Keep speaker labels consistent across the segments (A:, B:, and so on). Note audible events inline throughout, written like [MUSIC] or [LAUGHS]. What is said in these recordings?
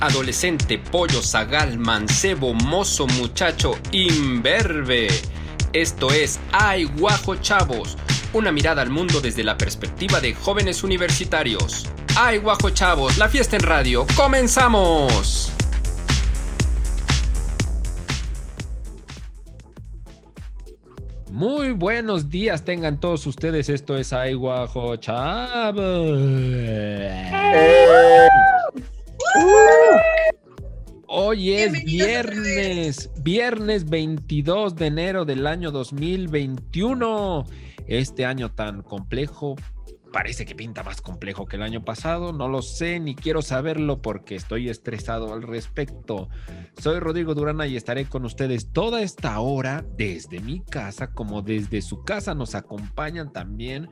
A: adolescente, pollo, zagal, mancebo, mozo, muchacho, imberbe. Esto es Ay Guajo Chavos, una mirada al mundo desde la perspectiva de jóvenes universitarios. Ay Guajo Chavos, la fiesta en radio, comenzamos. Muy buenos días tengan todos ustedes. Esto es Ay Guajo Chavos. Hoy es viernes, viernes 22 de enero del año 2021. Este año tan complejo, parece que pinta más complejo que el año pasado. No lo sé ni quiero saberlo porque estoy estresado al respecto. Soy Rodrigo Durana y estaré con ustedes toda esta hora desde mi casa como desde su casa nos acompañan también.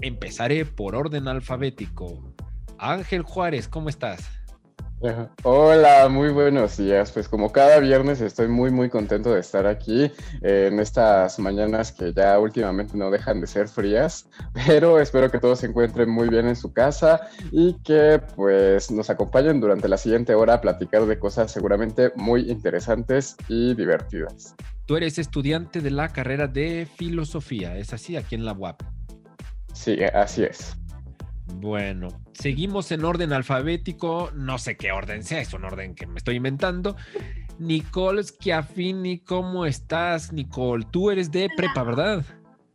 A: Empezaré por orden alfabético. Ángel Juárez, ¿cómo estás?
B: Hola, muy buenos días. Pues como cada viernes estoy muy muy contento de estar aquí eh, en estas mañanas que ya últimamente no dejan de ser frías, [LAUGHS] pero espero que todos se encuentren muy bien en su casa y que pues nos acompañen durante la siguiente hora a platicar de cosas seguramente muy interesantes y divertidas.
A: Tú eres estudiante de la carrera de filosofía, ¿es así aquí en la UAP?
B: Sí, así es.
A: Bueno, seguimos en orden alfabético, no sé qué orden sea, es un orden que me estoy inventando. Nicole Schiaffini, ¿cómo estás, Nicole? Tú eres de prepa, ¿verdad?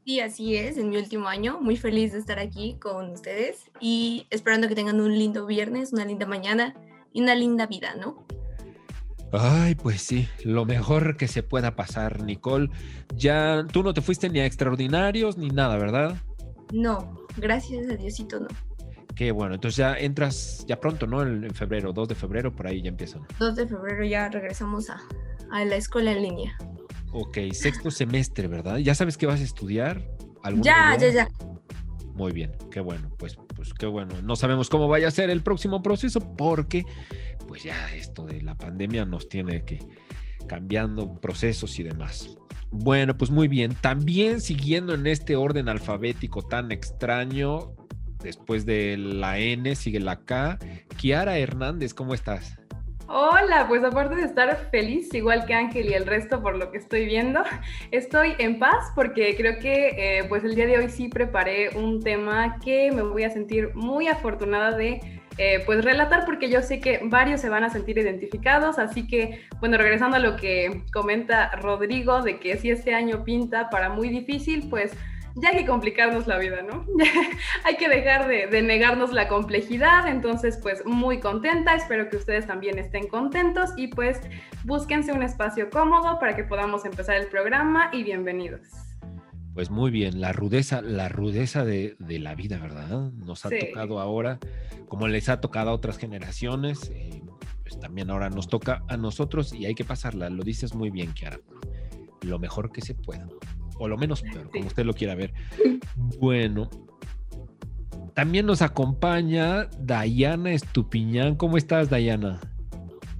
C: Sí, así es, en mi último año. Muy feliz de estar aquí con ustedes y esperando que tengan un lindo viernes, una linda mañana y una linda vida, ¿no?
A: Ay, pues sí, lo mejor que se pueda pasar, Nicole. Ya tú no te fuiste ni a extraordinarios ni nada, ¿verdad?
C: No, gracias a Diosito no.
A: Qué bueno, entonces ya entras ya pronto, ¿no? En, febrero, 2 de febrero, por ahí ya empiezan.
C: 2 de febrero ya regresamos a, la escuela en línea.
A: Ok, sexto semestre, ¿verdad? ¿Ya sabes qué vas a estudiar?
C: Ya, ya, ya.
A: Muy bien, qué bueno, pues, pues qué bueno. No sabemos cómo vaya a ser el próximo proceso porque, pues ya esto de la pandemia nos tiene que cambiando procesos y demás. Bueno, pues muy bien. También siguiendo en este orden alfabético tan extraño, después de la N sigue la K. Kiara Hernández, ¿cómo estás?
D: Hola, pues aparte de estar feliz, igual que Ángel y el resto por lo que estoy viendo, estoy en paz porque creo que eh, pues el día de hoy sí preparé un tema que me voy a sentir muy afortunada de eh, pues relatar porque yo sé que varios se van a sentir identificados, así que bueno, regresando a lo que comenta Rodrigo de que si este año pinta para muy difícil, pues ya hay que complicarnos la vida, ¿no? [LAUGHS] hay que dejar de, de, negarnos la complejidad, entonces pues muy contenta, espero que ustedes también estén contentos y pues búsquense un espacio cómodo para que podamos empezar el programa y bienvenidos.
A: Pues muy bien, la rudeza, la rudeza de, la vida, ¿verdad? Nos ha tocado ahora, como les ha tocado a otras generaciones, eh, pues también ahora nos toca a nosotros y hay que pasarla. Lo dices muy bien, Kiara. Lo mejor que se pueda, o lo menos peor, como usted lo quiera ver. Bueno, también nos acompaña Dayana Estupiñán. ¿Cómo estás, Dayana?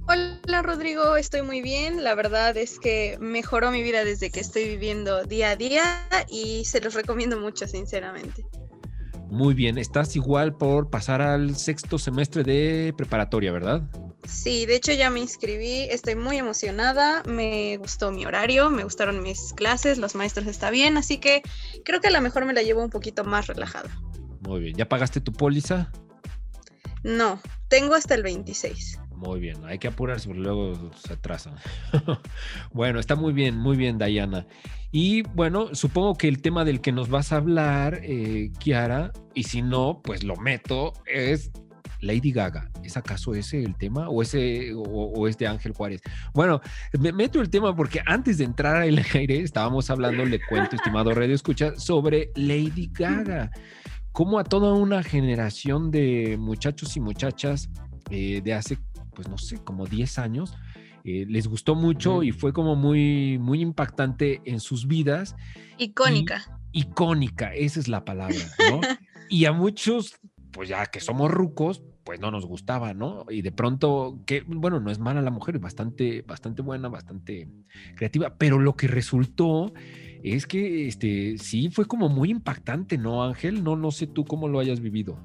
E: Hola Rodrigo, estoy muy bien. La verdad es que mejoró mi vida desde que estoy viviendo día a día y se los recomiendo mucho, sinceramente.
A: Muy bien, estás igual por pasar al sexto semestre de preparatoria, ¿verdad?
E: Sí, de hecho ya me inscribí, estoy muy emocionada, me gustó mi horario, me gustaron mis clases, los maestros están bien, así que creo que a lo mejor me la llevo un poquito más relajada.
A: Muy bien, ¿ya pagaste tu póliza?
E: No, tengo hasta el 26.
A: Muy bien, hay que apurarse porque luego se atrasa. [LAUGHS] bueno, está muy bien, muy bien, Dayana. Y bueno, supongo que el tema del que nos vas a hablar, eh, Kiara, y si no, pues lo meto, es Lady Gaga. ¿Es acaso ese el tema o, ese, o, es de Ángel Juárez? Bueno, me meto el tema porque antes de entrar al aire estábamos hablando, le cuento, estimado Radio Escucha, sobre Lady Gaga. Cómo a toda una generación de muchachos y muchachas eh, de hace pues no sé, como 10 años, eh, les gustó mucho y fue como muy, muy impactante en sus vidas.
E: Icónica.
A: icónica, esa es la palabra, ¿no? [LAUGHS] y a muchos, pues ya que somos rucos, pues no nos gustaba, ¿no? Y de pronto, que, bueno, no es mala la mujer, es bastante, bastante buena, bastante creativa, pero lo que resultó es que, este, sí, fue como muy impactante, ¿no, Ángel? No, no sé tú cómo lo hayas vivido.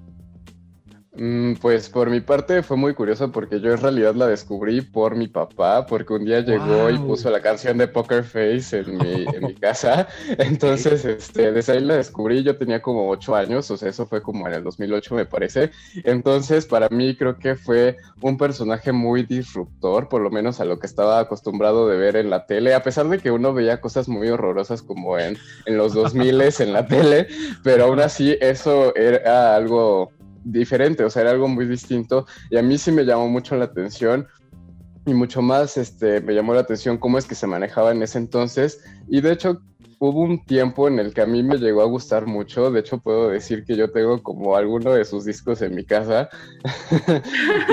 B: Mm, pues por mi parte fue muy curioso porque yo en realidad la descubrí por mi papá, porque un día llegó y puso la canción de Poker Face en mi, en mi casa. [LAUGHS] Entonces, este, desde ahí la descubrí, yo tenía como ocho años, o sea, eso fue como en el 2008 me parece. Entonces, para mí creo que fue un personaje muy disruptor, por lo menos a lo que estaba acostumbrado de ver en la tele, a pesar de que uno veía cosas muy horrorosas como en, en los 2000 en la tele, pero aún así eso era algo diferente, o sea, era algo muy distinto. Y a mí sí me llamó mucho la atención y mucho más este, me llamó la atención cómo es que se manejaba en ese entonces. Y de hecho hubo un tiempo en el que a mí me llegó a gustar mucho, de hecho puedo decir que yo tengo como alguno de sus discos en mi casa [LAUGHS]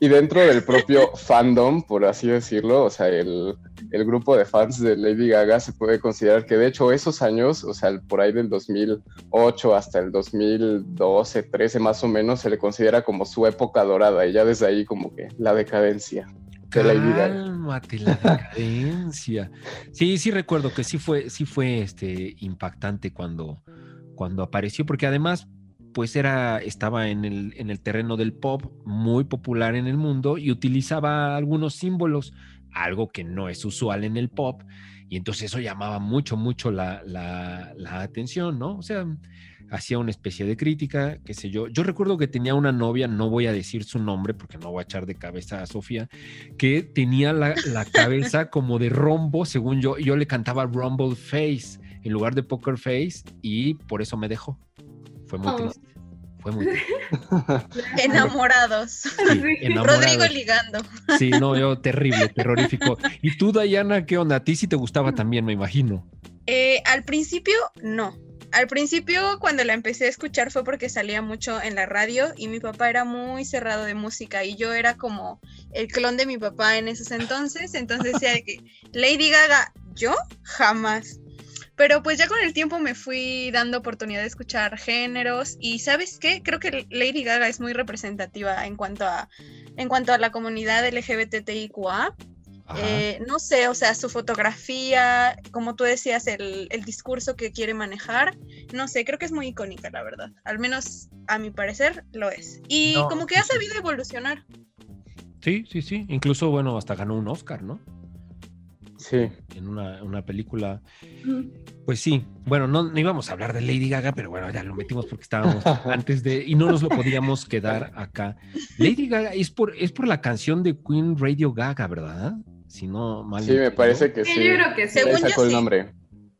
B: y, dentro del propio fandom, por así decirlo, o sea, el grupo de fans de Lady Gaga se puede considerar que de hecho esos años, o sea, por ahí del 2008 hasta el 2012, 13 más o menos, se le considera como su época dorada y ya desde ahí como que la decadencia de Gaga.
A: Cálmate, la decadencia. Sí, sí recuerdo que sí fue, sí fue este, impactante cuando, cuando apareció, porque además, pues era, estaba en el, en el terreno del pop, muy popular en el mundo, y utilizaba algunos símbolos, algo que no es usual en el pop, y entonces eso llamaba mucho, mucho la, la, la atención, ¿no? O sea, hacía una especie de crítica, qué sé yo. Yo recuerdo que tenía una novia, no voy a decir su nombre porque no voy a echar de cabeza a Sofía, que tenía la, la cabeza como de rombo, según yo, y yo le cantaba Rumble Face en lugar de Poker Face y por eso me dejó. Fue muy
D: Oh.
A: triste. Fue muy triste. [LAUGHS]
E: Enamorados.
A: Sí.
E: Rodrigo ligando.
A: Sí, no, yo terrible, terrorífico. ¿Y tú, Dayana, qué onda? A ti sí te gustaba también, me imagino.
E: Eh, al principio, no. Al principio, cuando la empecé a escuchar fue porque salía mucho en la radio y mi papá era muy cerrado de música y yo era como el clon de mi papá en esos entonces. Entonces decía de que Lady Gaga, yo jamás. Pero pues ya con el tiempo me fui dando oportunidad de escuchar géneros y ¿sabes qué? Creo que Lady Gaga es muy representativa en cuanto a en cuanto a la comunidad LGBTIQA. Eh, no sé, o sea, su fotografía, como tú decías, el, el discurso que quiere manejar, no sé, creo que es muy icónica, la verdad. Al menos a mi parecer lo es. Y
A: No,
E: como que ha
A: sí.
E: sabido evolucionar.
A: Sí, sí, sí. Incluso, bueno, hasta ganó un Oscar, ¿no?
B: Sí.
A: En una, una película. Pues sí, bueno, no, no íbamos a hablar de Lady Gaga, pero bueno, ya lo metimos porque estábamos [LAUGHS] antes de, y no nos lo podíamos quedar acá. Lady Gaga es por, es por la canción de Queen Radio Gaga, ¿verdad? Si no mal.
B: Sí, me parece que
D: Sí,
B: sí.
D: yo creo que sí.
B: Le
E: Según yo,
B: sacó el nombre.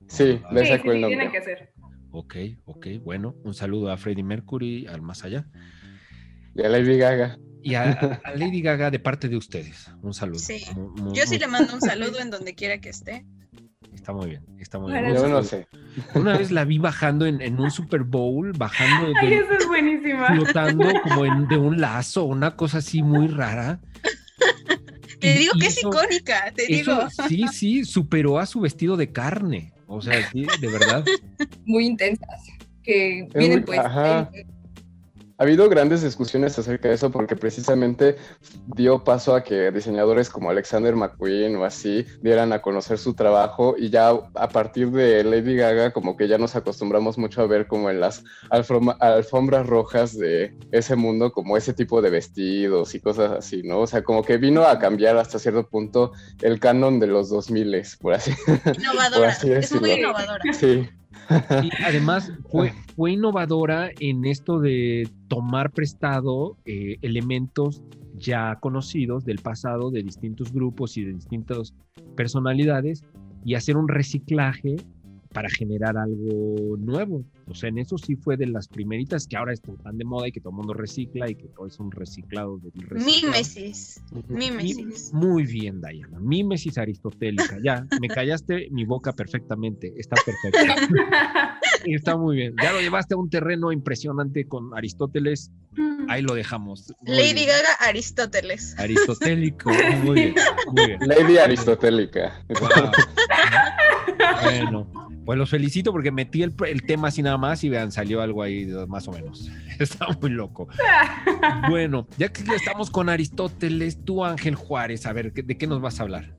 B: Sí, le
D: Sí, sí,
B: sacó el
D: sí, tiene
B: nombre.
D: que ser.
A: Ok, ok, bueno, un saludo a Freddie Mercury, al más allá.
B: Y a Lady Gaga.
A: Y a, [LAUGHS] a Lady Gaga de parte de ustedes, un saludo.
E: Sí. Yo sí
A: muy-
E: le mando un saludo en donde quiera que esté.
A: Está muy bien, está muy bien.
B: Yo no sé.
A: Una vez la vi bajando en, en un Super Bowl, bajando
D: Ay,
A: de,
D: esa es buenísima.
A: flotando como en, de un lazo, una cosa así muy rara.
E: Te
A: Y-
E: digo
A: y
E: que es icónica, te
A: eso,
E: digo.
A: sí, sí, superó a su vestido de carne. O sea, sí, de verdad. [LAUGHS]
C: muy intensas que vienen pues
B: ajá.
C: en-
B: Ha habido grandes discusiones acerca de eso porque precisamente dio paso a que diseñadores como Alexander McQueen o así dieran a conocer su trabajo y ya a partir de Lady Gaga como que ya nos acostumbramos mucho a ver como en las alfom- alfombras rojas de ese mundo como ese tipo de vestidos y cosas así, ¿no? O sea, como que vino a cambiar hasta cierto punto el canon de los 2000, por así.
E: Innovadora. [LAUGHS]
B: así
E: Es muy innovadora.
B: Sí.
A: Y además fue, fue innovadora en esto de tomar prestado eh, elementos ya conocidos del pasado de distintos grupos y de distintas personalidades y hacer un reciclaje para generar algo nuevo. O sea, en eso sí fue de las primeritas que ahora están tan de moda y que todo el mundo recicla y que todo es un reciclado reciclado.
E: Mímesis. Mímesis.
A: Muy bien, Diana. Mímesis aristotélica. Ya, me callaste mi boca perfectamente. Está perfecto. [LAUGHS] Está muy bien. Ya lo llevaste a un terreno impresionante con Aristóteles. Ahí lo dejamos. Muy
E: Lady
A: bien.
E: Gaga, Aristóteles.
A: Aristotélico. Muy bien. Muy bien.
B: Lady Aristotélica.
A: Wow. Bueno, pues los felicito porque metí el, el tema así nada más y vean, salió algo ahí más o menos. [LAUGHS] Está muy loco. [LAUGHS] Bueno, ya que ya estamos con Aristóteles, tú Ángel Juárez, a ver, ¿qué- ¿de qué nos vas a hablar?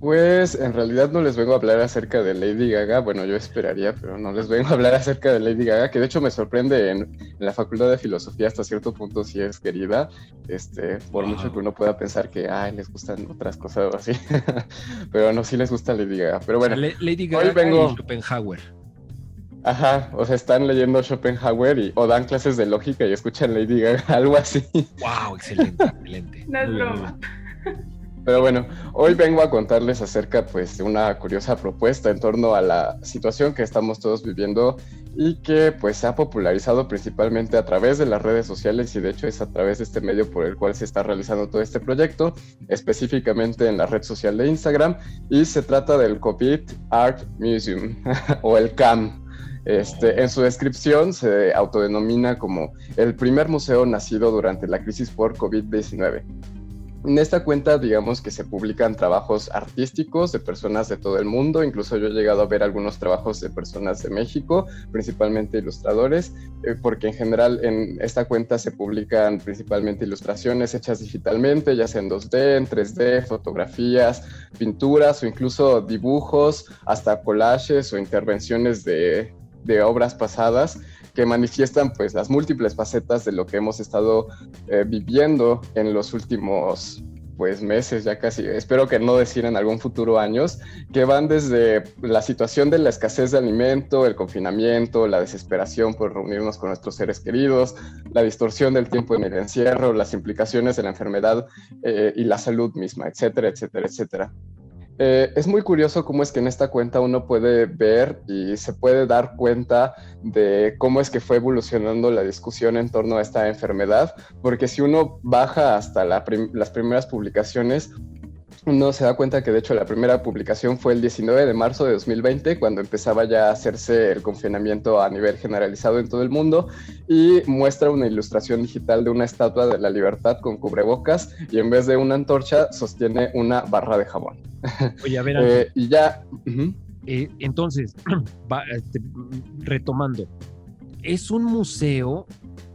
B: Pues en realidad no les vengo a hablar acerca de Lady Gaga, bueno yo esperaría, pero no les vengo a hablar acerca de Lady Gaga, que de hecho me sorprende en, la Facultad de Filosofía hasta cierto punto si es querida, este, por mucho que uno pueda pensar que ay, les gustan otras cosas o así, [LAUGHS] pero no, sí les gusta Lady Gaga. Pero bueno,
A: Lady Gaga vengo... y Schopenhauer.
B: Ajá, o sea, están leyendo Schopenhauer y, o dan clases de lógica y escuchan Lady Gaga, [LAUGHS] algo así.
A: Wow, excelente, excelente. [LAUGHS]
D: No es broma.
B: Pero bueno, hoy vengo a contarles acerca pues, de una curiosa propuesta en torno a la situación que estamos todos viviendo y que pues se ha popularizado principalmente a través de las redes sociales y de hecho es a través de este medio por el cual se está realizando todo este proyecto, específicamente en la red social de Instagram y se trata del COVID Art Museum [LAUGHS] o el CAM. Este, en su descripción se autodenomina como el primer museo nacido durante la crisis por COVID-19 en esta cuenta, digamos que se publican trabajos artísticos de personas de todo el mundo, incluso yo he llegado a ver algunos trabajos de personas de México, principalmente ilustradores, eh, porque en general en esta cuenta se publican principalmente ilustraciones hechas digitalmente, ya sea en 2D, en 3D, fotografías, pinturas o incluso dibujos, hasta collages o intervenciones de, de obras pasadas que manifiestan pues las múltiples facetas de lo que hemos estado eh, viviendo en los últimos pues meses, ya casi, espero que no decir en algún futuro años, que van desde la situación de la escasez de alimento, el confinamiento, la desesperación por reunirnos con nuestros seres queridos, la distorsión del tiempo en el encierro, las implicaciones de la enfermedad eh, y la salud misma, etcétera, etcétera, etcétera. Eh, es muy curioso cómo es que en esta cuenta uno puede ver y se puede dar cuenta de cómo es que fue evolucionando la discusión en torno a esta enfermedad, porque si uno baja hasta las primeras publicaciones, uno se da cuenta que de hecho la primera publicación fue el 19 de marzo de 2020, cuando empezaba ya a hacerse el confinamiento a nivel generalizado en todo el mundo, y muestra una ilustración digital de una estatua de la libertad con cubrebocas y en vez de una antorcha sostiene una barra de jabón. [LAUGHS]
A: Oye, a ver, [LAUGHS]
B: eh, y ya...
A: Eh, entonces, [CLEARS THROAT] este, retomando, es un museo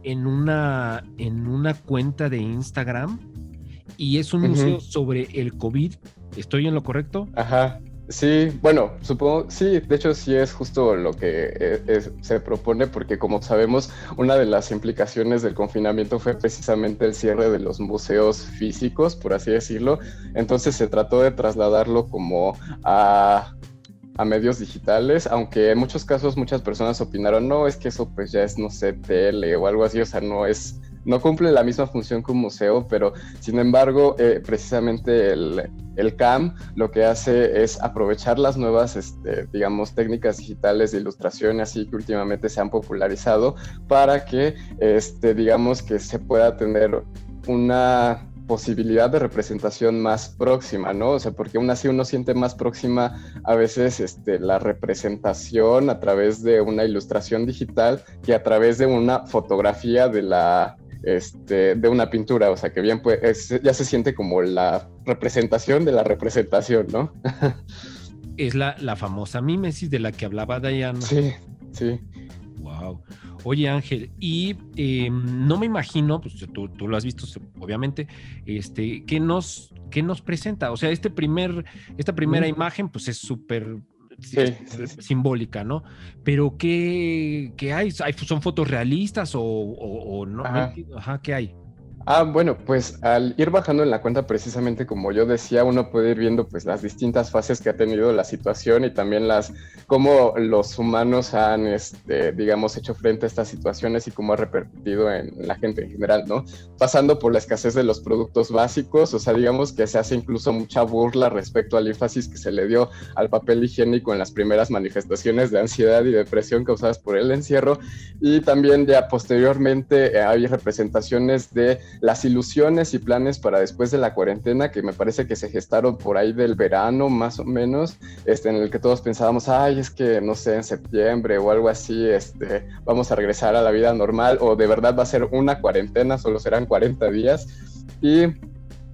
A: en una, en una cuenta de Instagram y es un museo sobre el COVID. ¿Estoy en lo correcto?
B: Ajá. Sí, bueno, supongo, sí, de hecho sí es justo lo que eh, se propone porque como sabemos, una de las implicaciones del confinamiento fue precisamente el cierre de los museos físicos, por así decirlo. Entonces se trató de trasladarlo como a, a medios digitales, aunque en muchos casos muchas personas opinaron, no, es que eso pues ya es, no sé, tele o algo así, o sea, no es no cumple la misma función que un museo, pero sin embargo, eh, precisamente el, CAM lo que hace es aprovechar las nuevas, este, digamos, técnicas digitales de ilustración, así que últimamente se han popularizado, para que, este, digamos, que se pueda tener una posibilidad de representación más próxima, ¿no? O sea, porque aún así uno siente más próxima a veces este, la representación a través de una ilustración digital que a través de una fotografía de la, este, de una pintura, o sea que bien pues ya se siente como la representación de la representación, ¿no? [LAUGHS]
A: es la, la famosa mímesis de la que hablaba Diana.
B: Sí, sí.
A: Wow. Oye Ángel, y em, no me imagino, pues tú, tú, lo has visto obviamente, este, ¿qué nos, qué nos presenta? O sea, este primer, esta primera imagen pues es súper simbólica, ¿no? Pero ¿qué, qué hay? ¿Son fotos realistas o, no? Ajá, ¿qué hay?
B: Ah, bueno, pues al ir bajando en la cuenta, precisamente como yo decía, uno puede ir viendo pues las distintas fases que ha tenido la situación y también las cómo los humanos han, este, digamos, hecho frente a estas situaciones y cómo ha repercutido en la gente en general, ¿no? Pasando por la escasez de los productos básicos, o sea, digamos que se hace incluso mucha burla respecto al énfasis que se le dio al papel higiénico en las primeras manifestaciones de ansiedad y depresión causadas por el encierro y también ya posteriormente eh, hay representaciones de las ilusiones y planes para después de la cuarentena, que me parece que se gestaron por ahí del verano más o menos, este, en el que todos pensábamos, ay, es que no sé, en septiembre o algo así, este, vamos a regresar a la vida normal o de verdad va a ser una cuarentena, solo serán 40 días. Y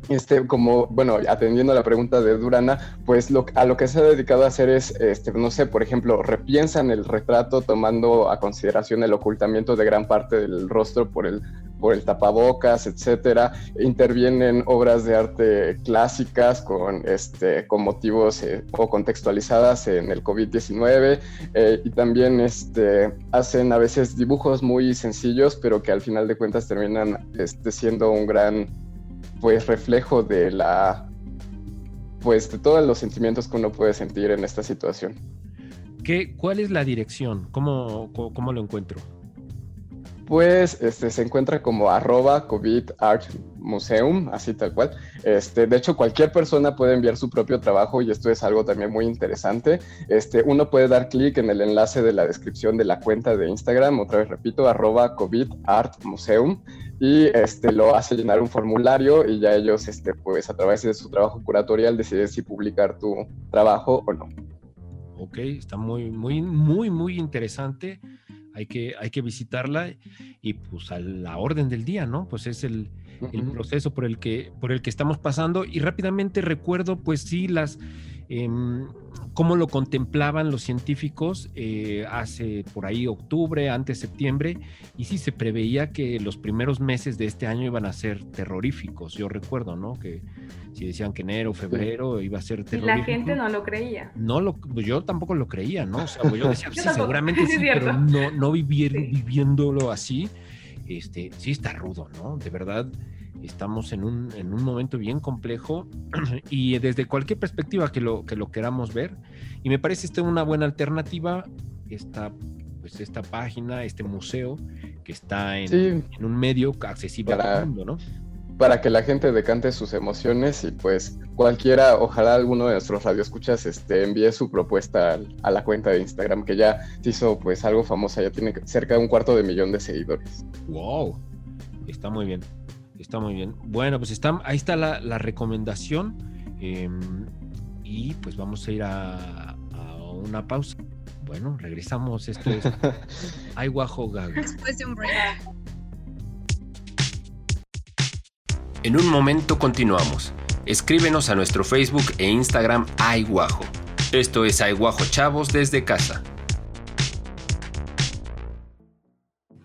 B: este, como, bueno, atendiendo a la pregunta de Durana, pues lo, a lo que se ha dedicado a hacer es, este, no sé, por ejemplo, repiensan el retrato tomando a consideración el ocultamiento de gran parte del rostro por el por el tapabocas, etcétera. Intervienen obras de arte clásicas con, este, con motivos eh, o contextualizadas en el COVID-19 eh, y también este, hacen a veces dibujos muy sencillos, pero que al final de cuentas terminan este, siendo un gran pues, reflejo de la pues de todos los sentimientos que uno puede sentir en esta situación.
A: ¿Qué, ¿Cuál es la dirección? ¿Cómo, cómo, lo encuentro?
B: Pues este, se encuentra como arroba COVID Art Museum, así tal cual. Este, de hecho, cualquier persona puede enviar su propio trabajo y esto es algo también muy interesante. Este, uno puede dar clic en el enlace de la descripción de la cuenta de Instagram, otra vez repito, arroba COVID Art Museum, y este, lo hace llenar un formulario y ya ellos, este, pues a través de su trabajo curatorial, deciden si publicar tu trabajo o no.
A: Ok, está muy, muy, muy, muy interesante. Hay que, hay que visitarla y pues a la orden del día, ¿no? Pues es el, el proceso por el, que, por el que estamos pasando. Y rápidamente recuerdo, pues sí, las Em, cómo lo contemplaban los científicos eh, hace por ahí octubre, antes septiembre, y sí se preveía que los primeros meses de este año iban a ser terroríficos. Yo recuerdo, ¿no? Que si decían que enero, febrero iba a ser terrorífico.
D: Y la gente no lo creía.
A: No lo, pues yo tampoco lo creía, ¿no? O sea, pues yo decía, [LAUGHS] sí, seguramente [LAUGHS] sí, pero no, no vivir, viviéndolo así, este, sí está rudo, ¿no? De verdad Estamos en un, en un momento bien complejo [CLEARS THROAT] y desde cualquier perspectiva que lo, que lo queramos ver. Y me parece esta una buena alternativa, esta, pues esta página, este museo que está en, en un medio accesible para, a todo el mundo, ¿no?
B: Para que la gente decante sus emociones y pues cualquiera, ojalá alguno de nuestros radioescuchas este, envíe su propuesta a, la cuenta de Instagram que ya se hizo pues algo famosa, ya tiene cerca de un cuarto de millón de seguidores.
A: ¡Wow! Está muy bien. Está muy bien. Bueno, pues está, ahí está la, recomendación. Em, y pues vamos a ir a, una pausa. Bueno, regresamos. Esto es [LAUGHS] Ay Guajo Gaga. Después de un break. En un momento continuamos. Escríbenos a nuestro Facebook e Instagram Ay Guajo. Esto es Ay Guajo Chavos desde casa.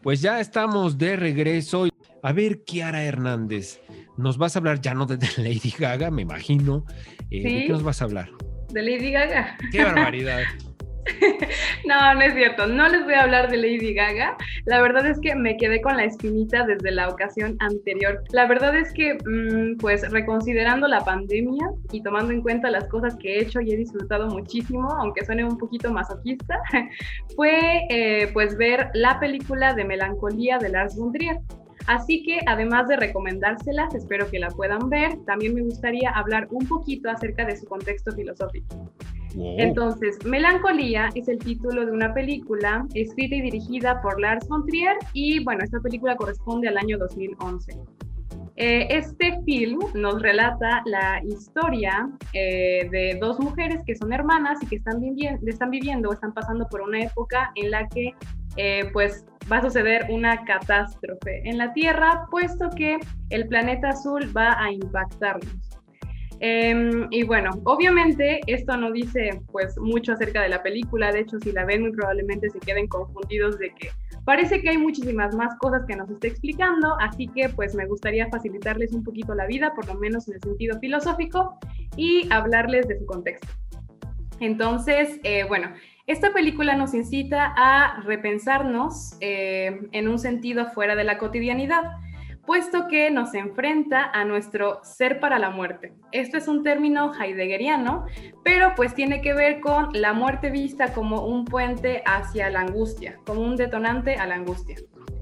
A: Pues ya estamos de regreso. A ver, Kiara Hernández, nos vas a hablar ya no de Lady Gaga, me imagino. Eh, ¿De qué nos vas a hablar?
D: De Lady Gaga.
A: ¡Qué barbaridad! [LAUGHS]
D: no, no es cierto. No les voy a hablar de Lady Gaga. La verdad es que me quedé con la espinita desde la ocasión anterior. La verdad es que, mm, pues, reconsiderando la pandemia y tomando en cuenta las cosas que he hecho y he disfrutado muchísimo, aunque suene un poquito masoquista, [LAUGHS] fue, eh, pues, ver la película de Melancolía de Lars von Trier. Así que además de recomendárselas, espero que la puedan ver, también me gustaría hablar un poquito acerca de su contexto filosófico. Entonces, Melancolía es el título de una película escrita y dirigida por Lars von Trier y bueno, esta película corresponde al año 2011. Eh, este film nos relata la historia eh, de dos mujeres que son hermanas y que están, están viviendo o están pasando por una época en la que eh, pues va a suceder una catástrofe en la Tierra, puesto que el planeta azul va a impactarnos. Em, y bueno, obviamente esto no dice pues mucho acerca de la película, de hecho si la ven muy probablemente se queden confundidos de que parece que hay muchísimas más cosas que nos está explicando, así que pues me gustaría facilitarles un poquito la vida, por lo menos en el sentido filosófico, y hablarles de su contexto. Entonces, eh, bueno, esta película nos incita a repensarnos eh, en un sentido fuera de la cotidianidad, puesto que nos enfrenta a nuestro ser para la muerte. Esto es un término heideggeriano, pero pues tiene que ver con la muerte vista como un puente hacia la angustia, como un detonante a la angustia.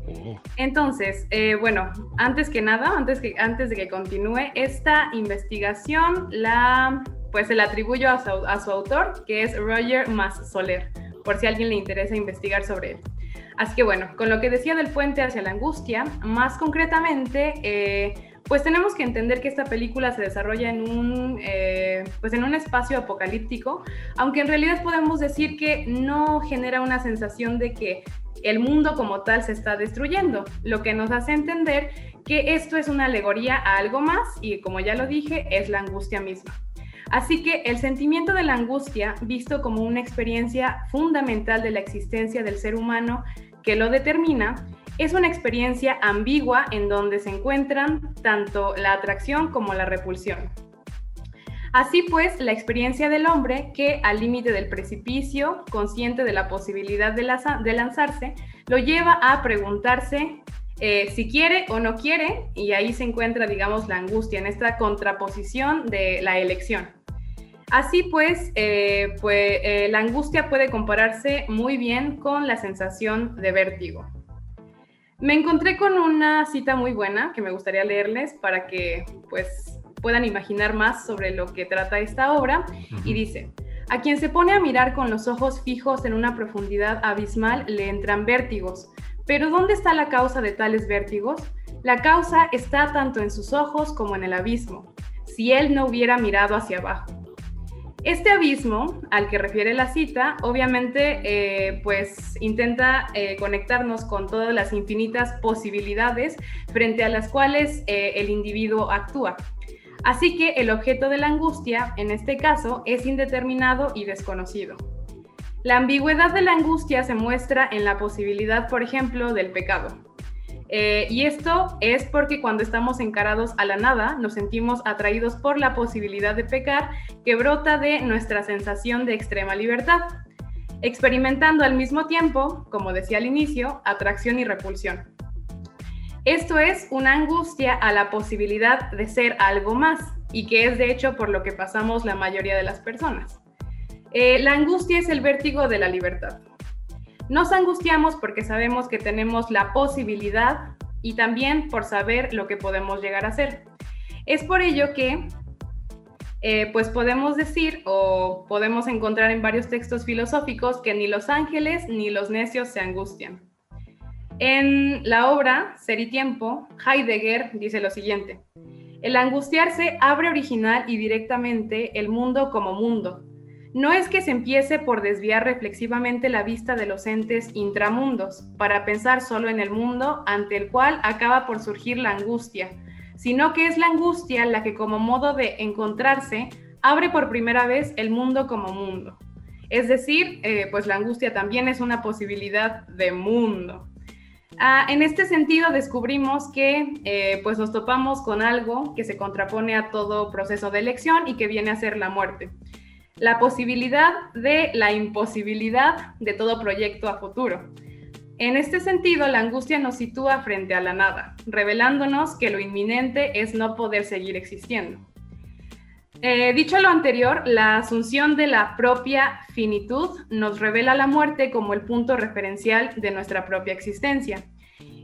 D: Oh. Entonces, eh, bueno, antes que nada, antes, que, antes de que continúe, esta investigación la pues se la atribuyo a su, autor, que es Roger Mas Soler, por si a alguien le interesa investigar sobre él. Así que bueno, con lo que decía del puente hacia la angustia, más concretamente, eh, pues tenemos que entender que esta película se desarrolla en un, eh, pues en un espacio apocalíptico, aunque en realidad podemos decir que no genera una sensación de que el mundo como tal se está destruyendo, lo que nos hace entender que esto es una alegoría a algo más y como ya lo dije, es la angustia misma. Así que el sentimiento de la angustia, visto como una experiencia fundamental de la existencia del ser humano que lo determina, es una experiencia ambigua en donde se encuentran tanto la atracción como la repulsión. Así pues, la experiencia del hombre que al límite del precipicio, consciente de la posibilidad de, lanzarse, lo lleva a preguntarse eh, si quiere o no quiere, y ahí se encuentra, digamos, la angustia, en esta contraposición de la elección. Así pues, eh, pues eh, la angustia puede compararse muy bien con la sensación de vértigo. Me encontré con una cita muy buena que me gustaría leerles para que pues puedan imaginar más sobre lo que trata esta obra. Y dice, a quien se pone a mirar con los ojos fijos en una profundidad abismal le entran vértigos. Pero ¿dónde está la causa de tales vértigos? La causa está tanto en sus ojos como en el abismo, si él no hubiera mirado hacia abajo. Este abismo al que refiere la cita, obviamente, eh, pues intenta eh, conectarnos con todas las infinitas posibilidades frente a las cuales eh, el individuo actúa. Así que el objeto de la angustia, en este caso, es indeterminado y desconocido. La ambigüedad de la angustia se muestra en la posibilidad, por ejemplo, del pecado. Eh, y esto es porque cuando estamos encarados a la nada, nos sentimos atraídos por la posibilidad de pecar que brota de nuestra sensación de extrema libertad, experimentando al mismo tiempo, como decía al inicio, atracción y repulsión. Esto es una angustia a la posibilidad de ser algo más y que es de hecho por lo que pasamos la mayoría de las personas. Eh, la angustia es el vértigo de la libertad. Nos angustiamos porque sabemos que tenemos la posibilidad y también por saber lo que podemos llegar a ser. Es por ello que eh, pues podemos decir o podemos encontrar en varios textos filosóficos que ni los ángeles ni los necios se angustian. En la obra Ser y Tiempo, Heidegger dice lo siguiente, el angustiarse abre original y directamente el mundo como mundo. No es que se empiece por desviar reflexivamente la vista de los entes intramundos, para pensar solo en el mundo ante el cual acaba por surgir la angustia, sino que es la angustia la que como modo de encontrarse abre por primera vez el mundo como mundo. Es decir, eh, pues la angustia también es una posibilidad de mundo. Ah, en este sentido, descubrimos que eh, pues nos topamos con algo que se contrapone a todo proceso de elección y que viene a ser la muerte. La posibilidad de la imposibilidad de todo proyecto a futuro. En este sentido, la angustia nos sitúa frente a la nada, revelándonos que lo inminente es no poder seguir existiendo. Eh, dicho lo anterior, la asunción de la propia finitud nos revela la muerte como el punto referencial de nuestra propia existencia.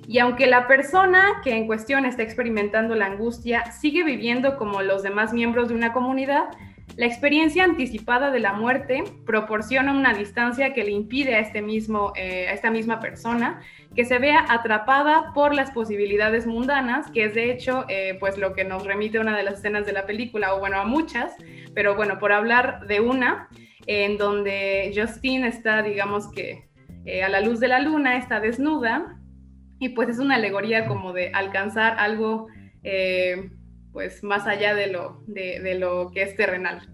D: Y aunque la persona que en cuestión está experimentando la angustia sigue viviendo como los demás miembros de una comunidad, la experiencia anticipada de la muerte proporciona una distancia que le impide a, este mismo, eh, a esta misma persona que se vea atrapada por las posibilidades mundanas, que es de hecho eh, pues lo que nos remite a una de las escenas de la película, o bueno, a muchas, pero bueno, por hablar de una, en donde Justine está, digamos que eh, a la luz de la luna, está desnuda, y pues es una alegoría como de alcanzar algo pues más allá de lo, de, lo que es terrenal.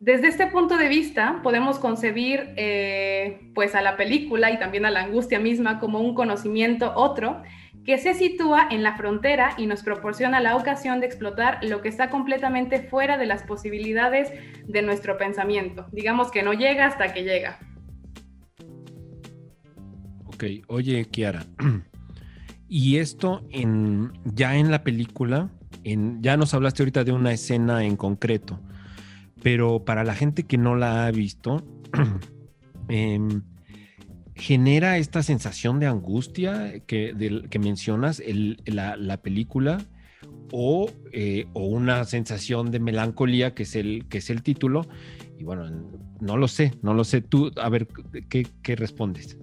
D: Desde este punto de vista, podemos concebir eh, pues a la película y también a la angustia misma como un conocimiento otro que se sitúa en la frontera y nos proporciona la ocasión de explotar lo que está completamente fuera de las posibilidades de nuestro pensamiento. Digamos que no llega hasta que llega.
A: Ok, oye Kiara, [CLEARS THROAT] y esto en, ya en la película ya nos hablaste ahorita de una escena en concreto, pero para la gente que no la ha visto, [CLEARS THROAT] em, genera esta sensación de angustia que, mencionas la, película eh, o, una sensación de melancolía que es, el, que es el título. Y bueno, no lo sé, no lo sé. Tú, a ver, ¿qué, qué respondes?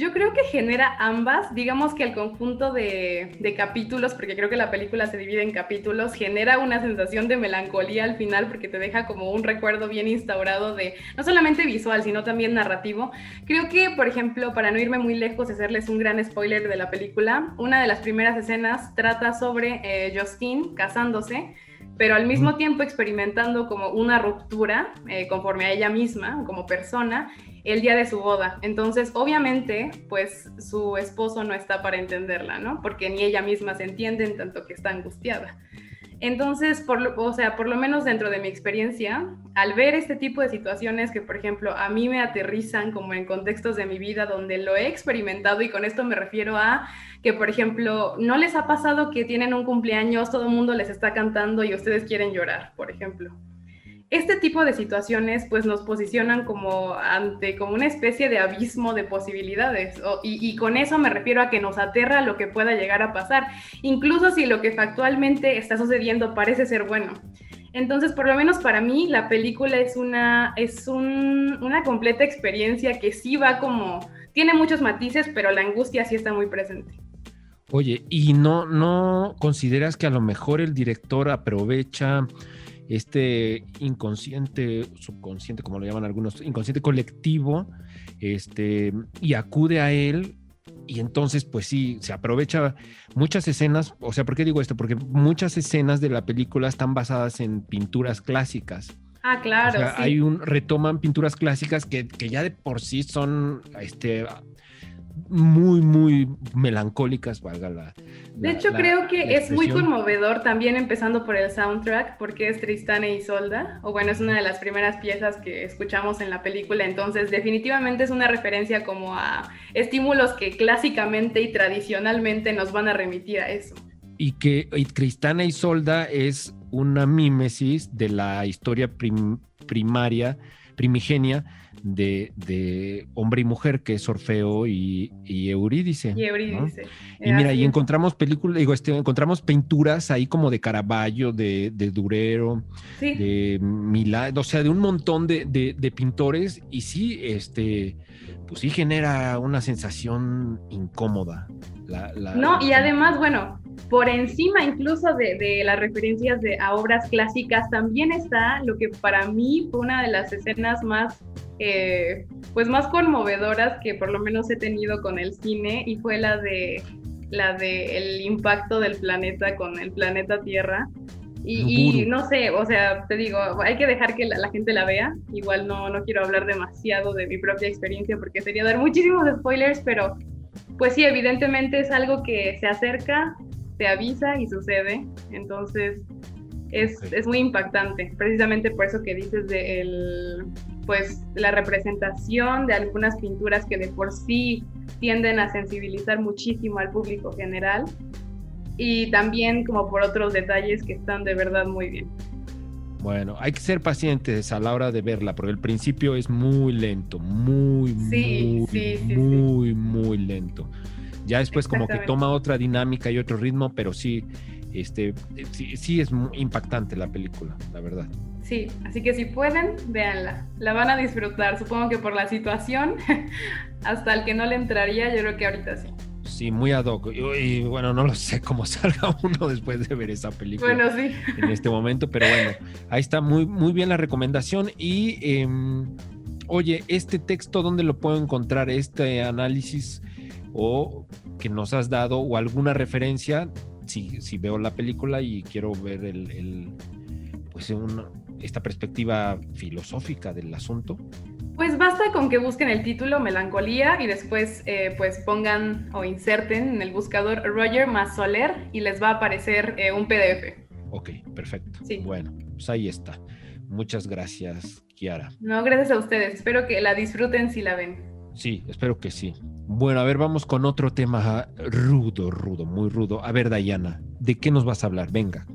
D: Yo creo que genera ambas, digamos que el conjunto de, capítulos, porque creo que la película se divide en capítulos, genera una sensación de melancolía al final porque te deja como un recuerdo bien instaurado de, no solamente visual, sino también narrativo. Creo que, por ejemplo, para no irme muy lejos y hacerles un gran spoiler de la película, una de las primeras escenas trata sobre eh, Justine casándose pero al mismo tiempo experimentando como una ruptura eh, conforme a ella misma, como persona, el día de su boda. Entonces, obviamente, pues su esposo no está para entenderla, ¿no? Porque ni ella misma se entiende en tanto que está angustiada. Entonces, por lo, o sea, por lo menos dentro de mi experiencia, al ver este tipo de situaciones que, por ejemplo, a mí me aterrizan como en contextos de mi vida donde lo he experimentado y con esto me refiero a que, por ejemplo, no les ha pasado que tienen un cumpleaños, todo el mundo les está cantando y ustedes quieren llorar, por ejemplo este tipo de situaciones pues nos posicionan como ante como una especie de abismo de posibilidades y, con eso me refiero a que nos aterra lo que pueda llegar a pasar, incluso si lo que factualmente está sucediendo parece ser bueno. Entonces, por lo menos para mí, la película es una, es una completa experiencia que sí va como, tiene muchos matices, pero la angustia sí está muy presente.
A: Oye, ¿y no, no consideras que a lo mejor el director aprovecha este inconsciente, subconsciente, como lo llaman algunos, inconsciente colectivo, este, y acude a él. Y entonces, pues sí, se aprovecha muchas escenas, o sea, ¿por qué digo esto? Porque muchas escenas de la película están basadas en pinturas clásicas.
D: Ah, claro.
A: hay un, retoman pinturas clásicas que, que, ya de por sí son este, muy, muy melancólicas, valga la.
D: de hecho, creo que es muy conmovedor también, empezando por el soundtrack, porque es Tristane y Solda, o bueno, es una de las primeras piezas que escuchamos en la película, entonces definitivamente es una referencia como a estímulos que clásicamente y tradicionalmente nos van a remitir a eso.
A: Y que Tristana y Solda es una mímesis de la historia primaria, primigenia de, hombre y mujer, que es Orfeo y, Eurídice.
D: Y Eurídice.
A: Y mira, y encontramos películas, digo, este, encontramos pinturas ahí como de Caravaggio, de, Durero, de Milán, o sea, de un montón de, de, pintores, y sí, este, pues sí genera una sensación incómoda.
D: no, y además, bueno, por encima incluso de, las referencias de, a obras clásicas, también está lo que para mí fue una de las escenas más, eh, pues más conmovedoras que por lo menos he tenido con el cine y fue la de la de el impacto del planeta con el planeta Tierra. Y, no sé, o sea, te digo, hay que dejar que la, gente la vea. Igual no, no quiero hablar demasiado de mi propia experiencia porque sería dar muchísimos spoilers, pero pues sí, evidentemente es algo que se acerca, te avisa y sucede. Entonces, es, es, muy impactante, precisamente por eso que dices de el, pues, la representación de algunas pinturas que de por sí tienden a sensibilizar muchísimo al público general y también como por otros detalles que están de verdad muy bien.
A: Bueno, hay que ser pacientes a la hora de verla, porque el principio es muy lento, muy, muy, muy, muy lento. Ya después como que toma otra dinámica y otro ritmo, pero sí, este, sí, es muy impactante la película, la verdad.
D: Sí, así que si pueden, véanla. La van a disfrutar. Supongo que por la situación, [LAUGHS] hasta el que no le entraría, yo creo que ahorita sí.
A: Sí, muy ad hoc. Y, bueno, no lo sé cómo [LAUGHS] salga uno después de ver esa película.
D: Bueno, sí.
A: En este momento, pero bueno, ahí está muy, muy bien la recomendación. Y em, oye, este texto, ¿dónde lo puedo encontrar? Este análisis o que nos has dado o alguna referencia si, si veo la película y quiero ver el, pues esta perspectiva filosófica del asunto.
D: Pues basta con que busquen el título Melancolía y después eh, pues pongan o inserten en el buscador Roger más Soler y les va a aparecer eh, un PDF.
A: Ok, perfecto. Bueno, pues ahí está. Muchas gracias, Kiara.
D: No, gracias a ustedes. Espero que la disfruten si la ven.
A: Sí, espero que sí. Bueno, a ver, vamos con otro tema rudo, rudo, muy rudo. A ver, Dayana, ¿de qué nos vas a hablar? Venga.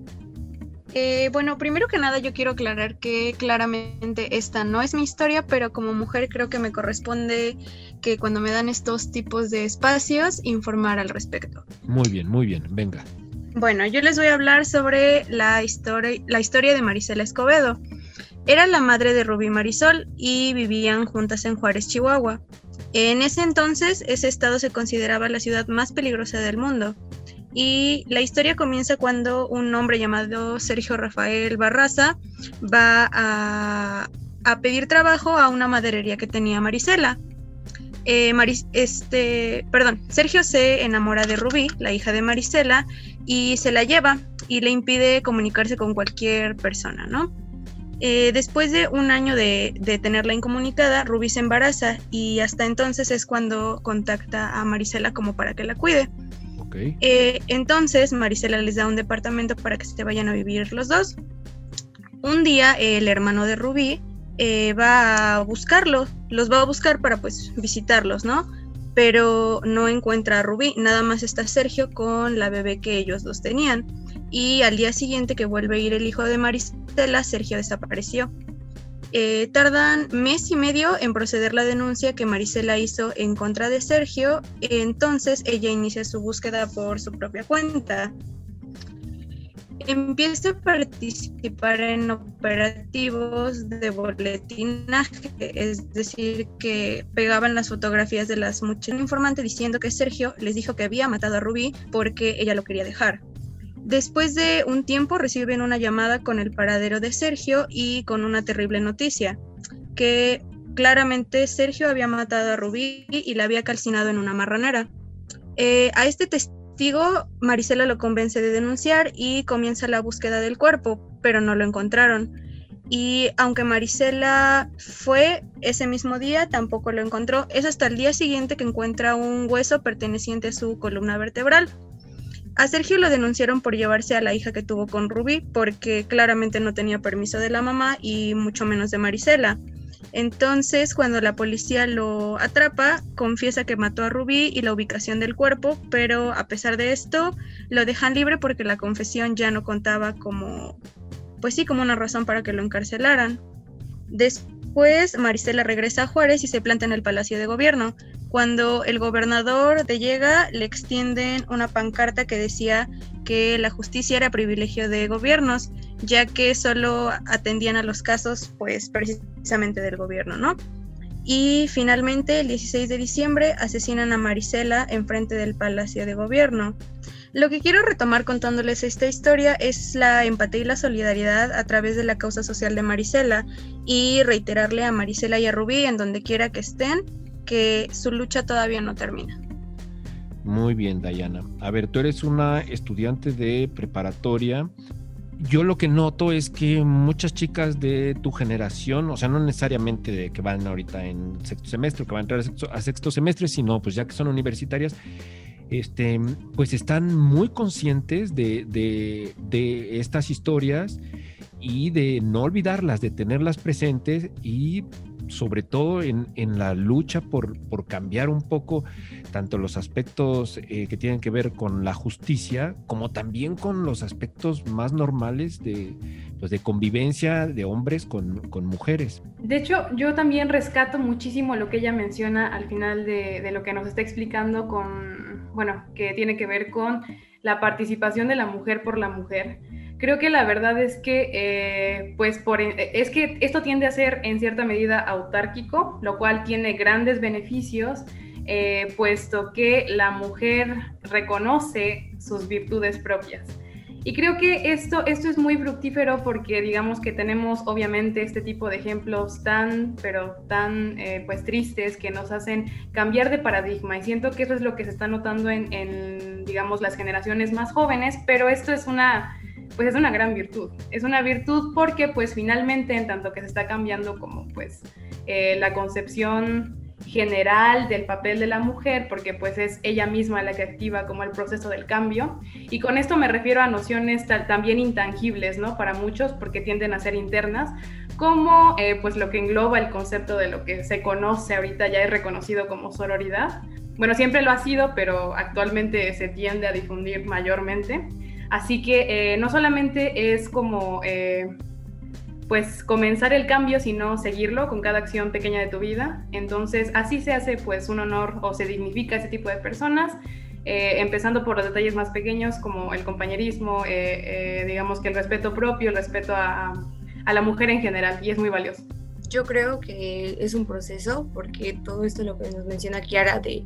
E: Eh, bueno, primero que nada yo quiero aclarar que claramente esta no es mi historia, pero como mujer creo que me corresponde que cuando me dan estos tipos de espacios informar al respecto.
A: Muy bien, muy bien, venga.
E: Bueno, yo les voy a hablar sobre la historia, la historia de Marisela Escobedo. Era la madre de Rubí Marisol y vivían juntas en Juárez, Chihuahua. En ese entonces, ese estado se consideraba la ciudad más peligrosa del mundo. Y la historia comienza cuando un hombre llamado Sergio Rafael Barraza va a, pedir trabajo a una maderería que tenía Marisela. Eh, este, perdón, Sergio se enamora de Rubí, la hija de Marisela, y se la lleva y le impide comunicarse con cualquier persona, ¿no? Eh, después de un año de, tenerla incomunicada, Ruby se embaraza y hasta entonces es cuando contacta a Marisela como para que la cuide. Eh, entonces Marisela les da un departamento para que se vayan a vivir los dos. Un día el hermano de Rubí eh, va a buscarlos, los va a buscar para pues visitarlos, ¿no? Pero no encuentra a Rubí, nada más está Sergio con la bebé que ellos dos tenían. Y al día siguiente que vuelve a ir el hijo de Marisela, Sergio desapareció. Eh, tardan mes y medio en proceder la denuncia que Marisela hizo en contra de Sergio, entonces ella inicia su búsqueda por su propia cuenta empieza a participar en operativos de boletinaje, es decir, que pegaban las fotografías de las muchachas informante diciendo que Sergio les dijo que había matado a Rubí porque ella lo quería dejar. Después de un tiempo reciben una llamada con el paradero de Sergio y con una terrible noticia, que claramente Sergio había matado a Rubí y la había calcinado en una marranera. Eh, a este testigo Marisela lo convence de denunciar y comienza la búsqueda del cuerpo, pero no lo encontraron. Y aunque Marisela fue ese mismo día, tampoco lo encontró. Es hasta el día siguiente que encuentra un hueso perteneciente a su columna vertebral. A Sergio lo denunciaron por llevarse a la hija que tuvo con Ruby, porque claramente no tenía permiso de la mamá y mucho menos de Marisela. Entonces, cuando la policía lo atrapa, confiesa que mató a Rubí y la ubicación del cuerpo, pero a pesar de esto, lo dejan libre porque la confesión ya no contaba como, pues sí, como una razón para que lo encarcelaran. Después, Marisela regresa a Juárez y se planta en el Palacio de Gobierno. Cuando el gobernador de llega, le extienden una pancarta que decía que la justicia era privilegio de gobiernos, ya que solo atendían a los casos, pues precisamente del gobierno, ¿no? Y finalmente, el 16 de diciembre, asesinan a Marisela enfrente del Palacio de Gobierno. Lo que quiero retomar contándoles esta historia es la empatía y la solidaridad a través de la causa social de Marisela y reiterarle a Marisela y a Rubí en donde quiera que estén que su lucha todavía no termina.
A: Muy bien, Dayana. A ver, tú eres una estudiante de preparatoria. Yo lo que noto es que muchas chicas de tu generación, o sea, no necesariamente de que van ahorita en sexto semestre que van a entrar a sexto, semestre, sino pues ya que son universitarias, este, pues están muy conscientes de, de estas historias y de no olvidarlas, de tenerlas presentes y sobre todo en, la lucha por, cambiar un poco tanto los aspectos eh, que tienen que ver con la justicia, como también con los aspectos más normales de, pues de convivencia de hombres con, mujeres.
D: De hecho, yo también rescato muchísimo lo que ella menciona al final de, de lo que nos está explicando con, bueno, que tiene que ver con la participación de la mujer por la mujer Creo que la verdad es que, eh, pues, por, es que esto tiende a ser en cierta medida autárquico, lo cual tiene grandes beneficios, eh, puesto que la mujer reconoce sus virtudes propias. Y creo que esto, esto es muy fructífero porque digamos que tenemos obviamente este tipo de ejemplos tan, pero tan eh, pues tristes que nos hacen cambiar de paradigma. Y siento que eso es lo que se está notando en, en digamos, las generaciones más jóvenes, pero esto es una pues es una gran virtud. Es una virtud porque pues finalmente en tanto que se está cambiando como pues eh, la concepción general del papel de la mujer, porque pues es ella misma la que activa como el proceso del cambio. Y con esto me refiero a nociones también intangibles, ¿no? Para muchos, porque tienden a ser internas, como eh, pues lo que engloba el concepto de lo que se conoce ahorita ya es reconocido como sororidad. Bueno, siempre lo ha sido, pero actualmente se tiende a difundir mayormente. Así que eh, no solamente es como eh, pues comenzar el cambio, sino seguirlo con cada acción pequeña de tu vida. Entonces así se hace pues un honor o se dignifica ese tipo de personas. Eh, empezando por los detalles más pequeños como el compañerismo, digamos que el respeto propio, el respeto a, a la mujer en general, y es muy valioso.
C: Yo creo que es un proceso, porque todo esto lo que nos menciona Kiara de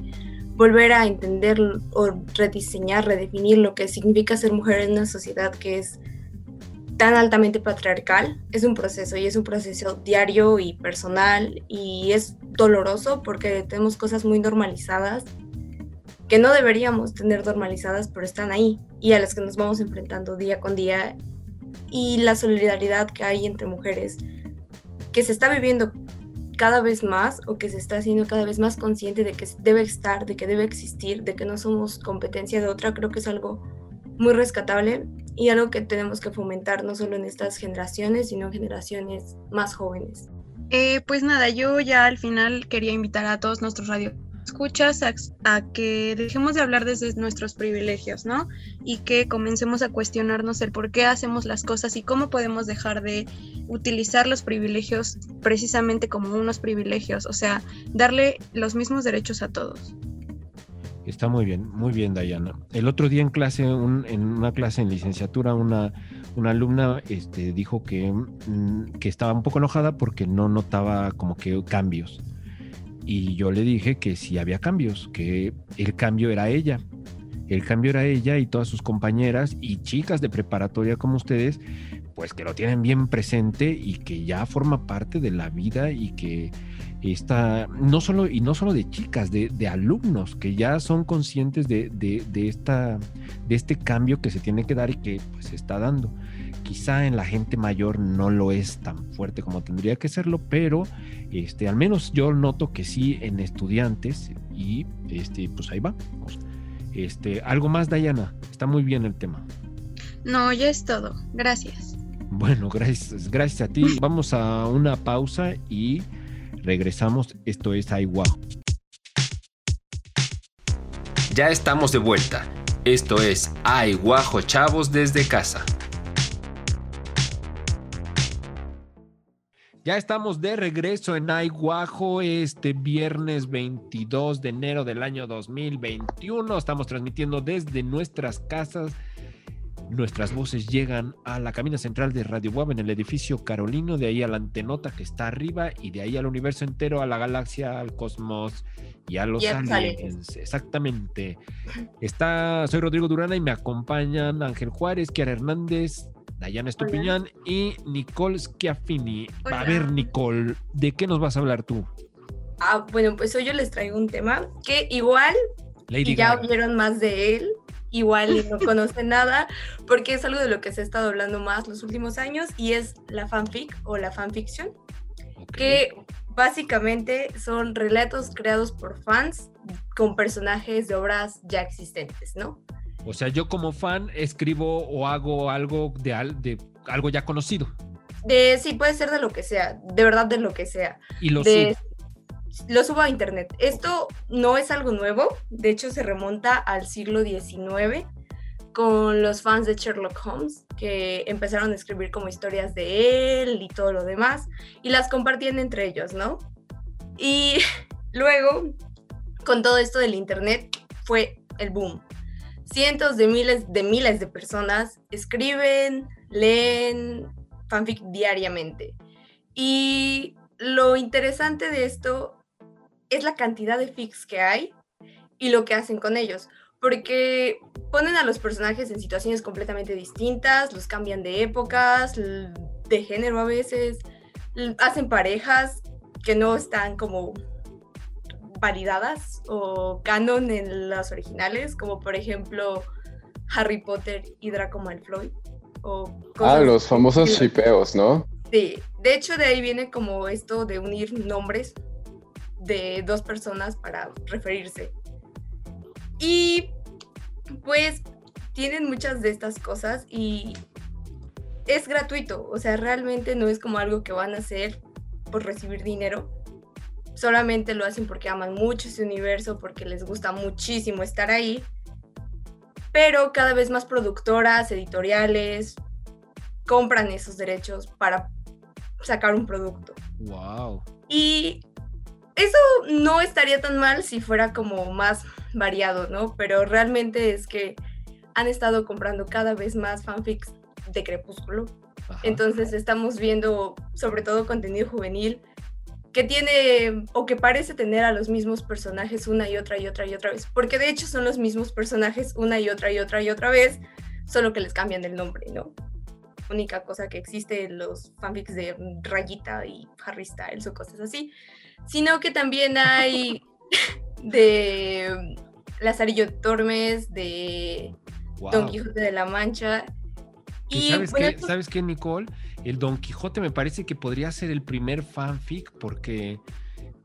C: volver a entender o rediseñar, redefinir lo que significa ser mujer en una sociedad que es tan altamente patriarcal. Es un proceso y es un proceso diario y personal y es doloroso porque tenemos cosas muy normalizadas que no deberíamos tener normalizadas, pero están ahí y a las que nos vamos enfrentando día con día y la solidaridad que hay entre mujeres, que se está viviendo cada vez más o que se está haciendo cada vez más consciente de que debe estar, de que debe existir, de que no somos competencia de otra, creo que es algo muy rescatable y algo que tenemos que fomentar no solo en estas generaciones, sino en generaciones más jóvenes.
E: Eh, pues nada, yo ya al final quería invitar a todos nuestros radio escuchas a, que dejemos de hablar desde nuestros privilegios, ¿no? Y que comencemos a cuestionarnos el por qué hacemos las cosas y cómo podemos dejar de utilizar los privilegios precisamente como unos privilegios, o sea, darle los mismos derechos a todos.
A: Está muy bien, muy bien, Dayana. El otro día en clase, en una clase en licenciatura, una, una alumna este, dijo que, mm, que estaba un poco enojada porque no notaba como que cambios y yo le dije que sí había cambios, que el cambio era ella. El cambio era ella y todas sus compañeras y chicas de preparatoria como ustedes, pues que lo tienen bien presente y que ya forma parte de la vida y que está, no solo, y no solo de chicas, de, alumnos que ya son conscientes de, esta, de este cambio que se tiene que dar y que pues se está dando. Quizá en la gente mayor no lo es tan fuerte como tendría que serlo, pero este, al menos yo noto que sí en estudiantes y este, pues ahí va. Este, algo más, Dayana. Está muy bien el tema.
E: No, ya es todo. Gracias.
A: Bueno, gracias, gracias a ti. [LAUGHS] Vamos a una pausa y regresamos. Esto es Aiguajo.
F: Ya estamos de vuelta. Esto es Aiguajo Chavos desde casa.
A: Ya estamos de regreso en Aiguajo este viernes 22 de enero del año 2021. Estamos transmitiendo desde nuestras casas. Nuestras voces llegan a la cabina central de Radio Web en el edificio Carolino, de ahí a la antenota que está arriba y de ahí al universo entero, a la galaxia, al cosmos y a los aliens. Exactamente. Está, soy Rodrigo Durana y me acompañan Ángel Juárez, Kiara Hernández, Dayana Estupiñán y Nicole Schiaffini. A ver, Nicole, ¿de qué nos vas a hablar tú?
C: Ah, bueno, pues hoy yo les traigo un tema que igual y ya oyeron más de él, igual no conocen nada, porque es algo de lo que se ha estado hablando más los últimos años y es la fanfic o la fanfiction, que básicamente son relatos creados por fans con personajes de obras ya existentes, ¿no?
A: O sea, yo como fan escribo o hago algo de, de algo ya conocido.
C: De, sí, puede ser de lo que sea, de verdad de lo que sea.
A: Y lo subo.
C: Lo subo a internet. Esto no es algo nuevo, de hecho se remonta al siglo XIX con los fans de Sherlock Holmes que empezaron a escribir como historias de él y todo lo demás y las compartían entre ellos, ¿no? Y [LAUGHS] luego, con todo esto del internet, fue el boom cientos de miles de miles de personas escriben, leen fanfic diariamente. Y lo interesante de esto es la cantidad de fics que hay y lo que hacen con ellos, porque ponen a los personajes en situaciones completamente distintas, los cambian de épocas, de género a veces, hacen parejas que no están como validadas o canon en las originales, como por ejemplo Harry Potter y Draco Malfoy. O
B: ah, los famosos shipeos, ¿no?
C: Sí, de hecho de ahí viene como esto de unir nombres de dos personas para referirse. Y pues tienen muchas de estas cosas y es gratuito, o sea, realmente no es como algo que van a hacer por recibir dinero, solamente lo hacen porque aman mucho ese universo, porque les gusta muchísimo estar ahí. Pero cada vez más productoras, editoriales, compran esos derechos para sacar un producto.
A: Wow.
C: Y eso no estaría tan mal si fuera como más variado, ¿no? Pero realmente es que han estado comprando cada vez más fanfics de Crepúsculo. Entonces estamos viendo sobre todo contenido juvenil que tiene o que parece tener a los mismos personajes una y otra y otra y otra vez, porque de hecho son los mismos personajes una y otra y otra y otra vez, solo que les cambian el nombre, ¿no? Única cosa que existe en los fanfics de Rayita y Harry Styles o cosas así, sino que también hay [LAUGHS] de Lazarillo Tormes, de Don Quijote de la Mancha,
A: Y sabes, qué, ¿Sabes qué, Nicole? El Don Quijote me parece que podría ser el primer fanfic porque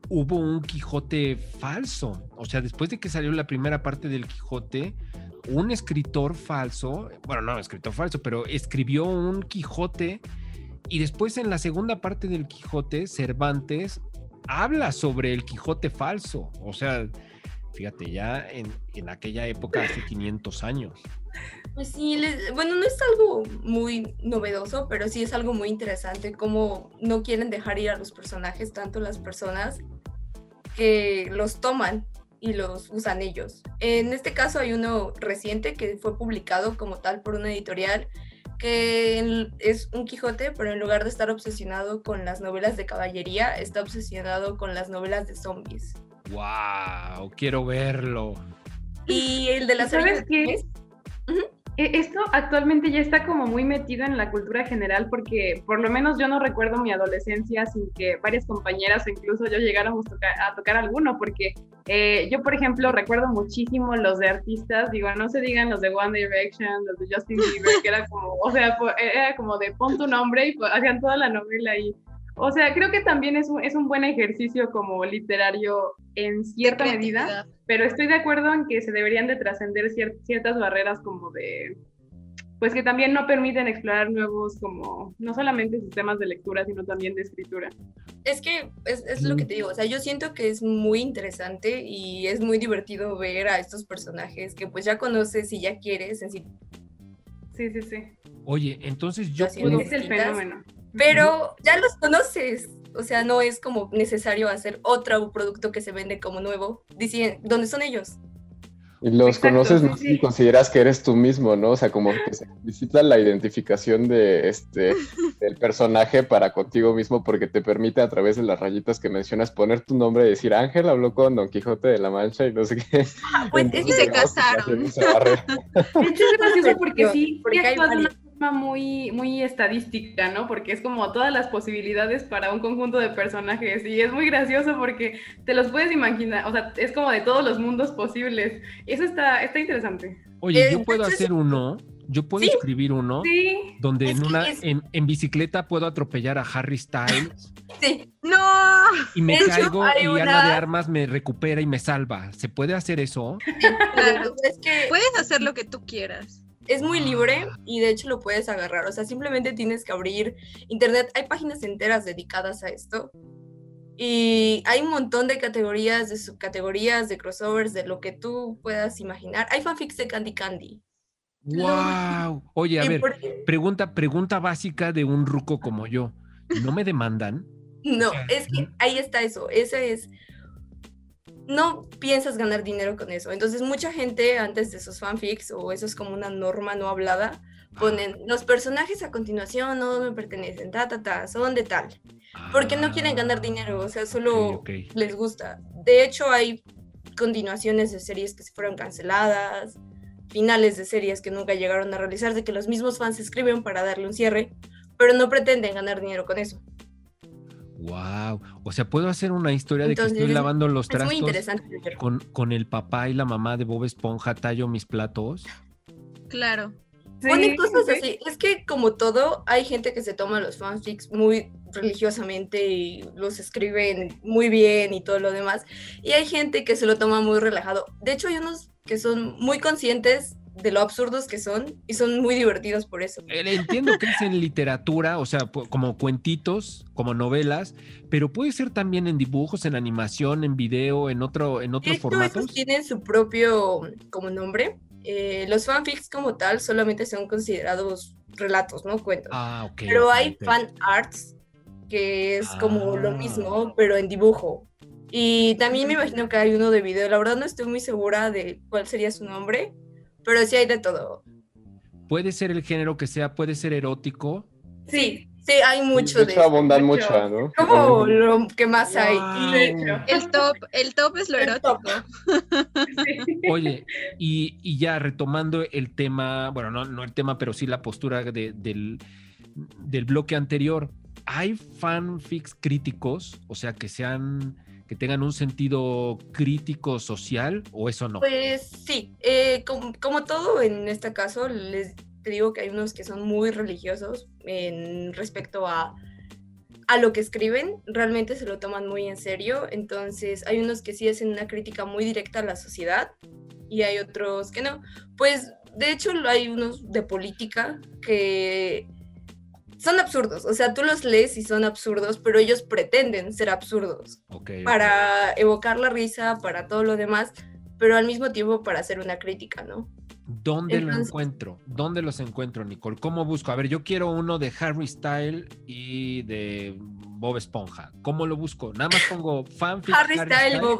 A: hubo un Quijote falso. O sea, después de que salió la primera parte del Quijote, un escritor falso, bueno, no, escritor falso, pero escribió un Quijote y después en la segunda parte del Quijote, Cervantes habla sobre el Quijote falso. O sea, fíjate, ya en, en aquella época, hace 500 años.
C: Pues sí, bueno, no es algo muy novedoso, pero sí es algo muy interesante cómo no quieren dejar ir a los personajes, tanto las personas que los toman y los usan ellos. En este caso hay uno reciente que fue publicado como tal por una editorial que es un Quijote, pero en lugar de estar obsesionado con las novelas de caballería, está obsesionado con las novelas de zombies.
A: ¡Wow! Quiero verlo.
C: Y el de las
D: ¿Sabes qué? Esto actualmente ya está como muy metido en la cultura general porque por lo menos yo no recuerdo mi adolescencia sin que varias compañeras o incluso yo llegáramos a tocar alguno porque eh, yo por ejemplo recuerdo muchísimo los de artistas, digo, no se digan los de One Direction, los de Justin Bieber, que era como, o sea, era como de pon tu nombre y hacían toda la novela y o sea, creo que también es un, es un buen ejercicio como literario en cierta medida, pero estoy de acuerdo en que se deberían de trascender ciertas barreras como de, pues que también no permiten explorar nuevos como, no solamente sistemas de lectura, sino también de escritura.
C: Es que es, es lo que te digo, o sea, yo siento que es muy interesante y es muy divertido ver a estos personajes que pues ya conoces y ya quieres en
D: sí. Sí, sí, sí.
A: Oye, entonces yo puedo...
D: Es el fenómeno
C: pero ya los conoces. O sea, no es como necesario hacer otro producto que se vende como nuevo. Dicen, ¿dónde son ellos?
B: Y los conoces más y consideras que eres tú mismo, ¿no? O sea, como que se necesita la identificación de este [LAUGHS] del personaje para contigo mismo porque te permite a través de las rayitas que mencionas poner tu nombre y decir Ángel habló con Don Quijote de la Mancha y no sé qué.
E: Ah, pues es que se casaron.
D: es [LAUGHS] gracioso porque sí, porque hay muy, muy estadística, ¿no? Porque es como todas las posibilidades para un conjunto de personajes y es muy gracioso porque te los puedes imaginar, o sea, es como de todos los mundos posibles. Eso está, está interesante.
A: Oye, yo puedo hacer uno, yo puedo escribir uno donde en una en, bicicleta puedo atropellar a Harry Styles. [LAUGHS]
C: Sí.
E: No.
A: Y me caigo y Ana de Armas me recupera y me salva. ¿Se puede hacer eso? [LAUGHS]
E: Claro, es que puedes hacer lo que tú quieras
C: es muy libre y de hecho lo puedes agarrar. O sea, simplemente tienes que abrir internet. Hay páginas enteras dedicadas a esto. Y hay un montón de categorías, de subcategorías, de crossovers, de lo que tú puedas imaginar. Hay fanfics de Candy Candy.
A: ¡Wow! Oye, a ver, pregunta, pregunta básica de un ruco como yo. ¿No me demandan?
C: No, es que ahí está eso. Ese es no piensas ganar dinero con eso. Entonces mucha gente antes de esos fanfics, o eso es como una norma no hablada, ponen los personajes a continuación no me pertenecen, ta, ta, ta, son de tal. Porque no quieren ganar dinero, o sea, solo les gusta. De hecho, hay continuaciones de series que se fueron canceladas, finales de series que nunca llegaron a realizar, de que los mismos fans escriben para darle un cierre, pero no pretenden ganar dinero con eso.
A: Wow. O sea, puedo hacer una historia de que estoy lavando los trastos.
C: muy interesante.
A: Con, con, el papá y la mamá de Bob Esponja tallo mis platos.
E: Claro.
C: Pone cosas así. Es que como todo, hay gente que se toma los fanfics muy religiosamente y los escriben muy bien y todo lo demás. Y hay gente que se lo toma muy relajado. De hecho, hay unos que son muy conscientes de lo absurdos que son y son muy divertidos por eso.
A: Eh, entiendo que es en literatura, o sea, como cuentitos, como novelas, pero puede ser también en dibujos, en animación, en video, en otro, en otros formatos.
C: tienen su propio como nombre. Eh, los fanfics como tal solamente son considerados relatos, ¿no? Cuentos.
A: Ah, ok.
C: Pero hay fan arts que es como lo ah. mismo, pero en dibujo. Y también me imagino que hay uno de video. La verdad no estoy muy segura de cuál sería su nombre, pero sí hay de todo.
A: Puede ser el género que sea, puede ser erótico.
C: Sí, sí, hay mucho de,
B: de abundan mucho, ¿no?
C: Como lo que más hay.
E: El top, el top es lo erótico. [LAUGHS]
A: Oye, y, y, ya retomando el tema, bueno, no, no el tema, pero sí la postura de, del, del bloque anterior. ¿Hay fanfics críticos? O sea, que sean que tengan un sentido crítico social o eso no?
C: Pues sí, eh, como, todo en este caso, les, digo que hay unos que son muy religiosos en respecto a, a lo que escriben, realmente se lo toman muy en serio, entonces hay unos que sí hacen una crítica muy directa a la sociedad y hay otros que no. Pues de hecho hay unos de política que son absurdos, o sea, tú los lees y son absurdos, pero ellos pretenden ser absurdos para evocar la risa, para todo lo demás, pero al mismo tiempo para hacer una crítica, ¿no?
A: ¿Dónde lo
C: Entonces-
A: encuentro? ¿Dónde los encuentro, Nicole? ¿Cómo busco? A ver, yo quiero uno de Harry Style y de Bob Esponja. ¿Cómo lo busco? Nada más pongo fanfic.
C: Harry Style y Bob,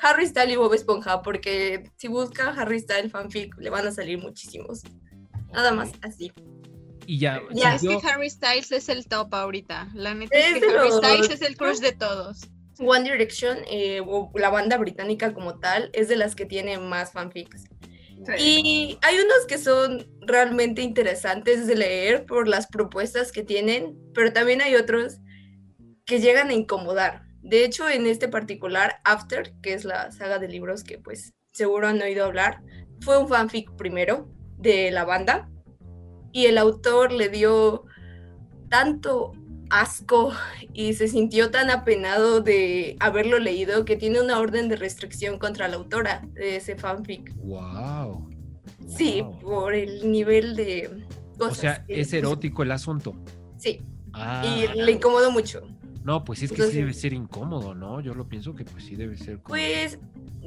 C: Harry Style y Bob Esponja, porque si busca Harry Style fanfic le van a salir muchísimos. Nada más así.
A: Y ya,
C: Ya,
E: Es
A: yo-
E: que Harry Styles es el top ahorita. La neta es,
C: Es
E: que Harry
C: los-
E: Styles es el crush de todos.
C: One Direction, eh, o la banda británica como tal, es de las que tiene más fanfics.
D: Sí.
C: Y hay unos que son realmente interesantes de leer por las propuestas que tienen, pero también hay otros que llegan a incomodar. De hecho, en este particular, After, que es la saga de libros que pues seguro han oído hablar, fue un fanfic primero de la banda y el autor le dio tanto asco y se sintió tan apenado de haberlo leído que tiene una orden de restricción contra la autora de ese fanfic.
A: Wow.
C: Sí,
A: Wow.
C: por el nivel de
A: O
C: cosas.
A: sea,
C: que
A: es erótico el asunto.
C: Sí,
A: Ah,
C: y le incomodó mucho.
A: No, pues es que sí debe ser incómodo, ¿no? Yo lo pienso que pues sí debe ser como...
C: Pues,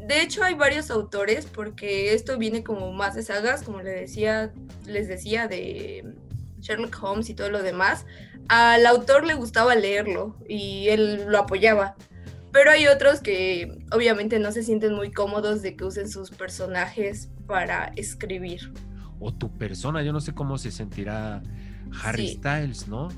C: de hecho hay varios autores porque esto viene como más de sagas, como le decía, les decía de Sherlock Holmes y todo lo demás. Al autor le gustaba leerlo y él lo apoyaba. Pero hay otros que obviamente no se sienten muy cómodos de que usen sus personajes para escribir.
A: O tu persona, yo no sé cómo se sentirá Harry
C: Sí.
A: Styles, ¿no?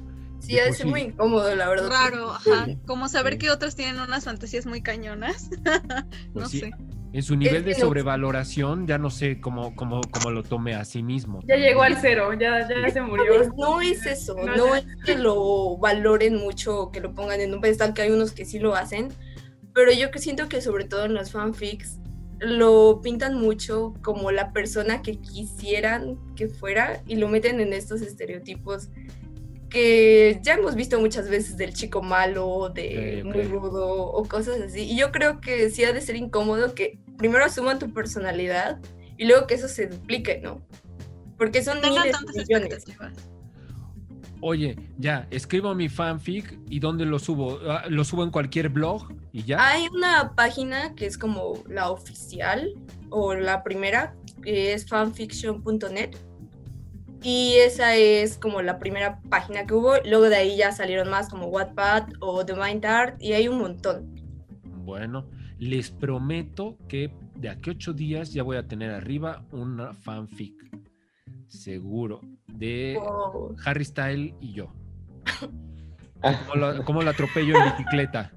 C: Sí, ser
A: sí.
C: muy incómodo, la verdad.
E: Raro, ajá. Como saber
A: Sí.
E: que otros tienen unas fantasías muy cañonas. [LAUGHS]
A: Pues
E: no
A: sí,
E: sé.
A: En su nivel
C: Es
A: de sobrevaloración, ya no sé cómo, cómo, cómo lo tome a sí mismo.
D: Ya llegó al cero, ya, ya se murió.
C: Pues no es eso,
D: no.
C: es que lo valoren mucho, que lo pongan en un pedestal, que hay unos que sí lo hacen, pero yo que siento que sobre todo en los fanfics lo pintan mucho como la persona que quisieran que fuera y lo meten en estos estereotipos que ya hemos visto muchas veces del chico malo, de muy rudo o cosas así. Y yo creo que sí ha de ser incómodo que primero asuman tu personalidad y luego que eso se duplique, ¿no? Porque son
E: Tengan
C: miles
E: tantas
C: de millones.
E: expectativas.
A: Oye, ya, escribo mi fanfic y ¿dónde lo subo? Ah, ¿Lo subo en cualquier blog y ya?
C: Hay una página que es como la oficial o la primera, que es fanfiction.net. Y esa es como la primera página que hubo. Luego de ahí ya salieron más como Wattpad o The Mind Art y hay un montón.
A: Bueno, les prometo que de aquí a ocho días ya voy a tener arriba una fanfic. Seguro. De
C: Wow.
A: Harry Style y yo. [LAUGHS] Cómo lo, cómo lo atropello en bicicleta.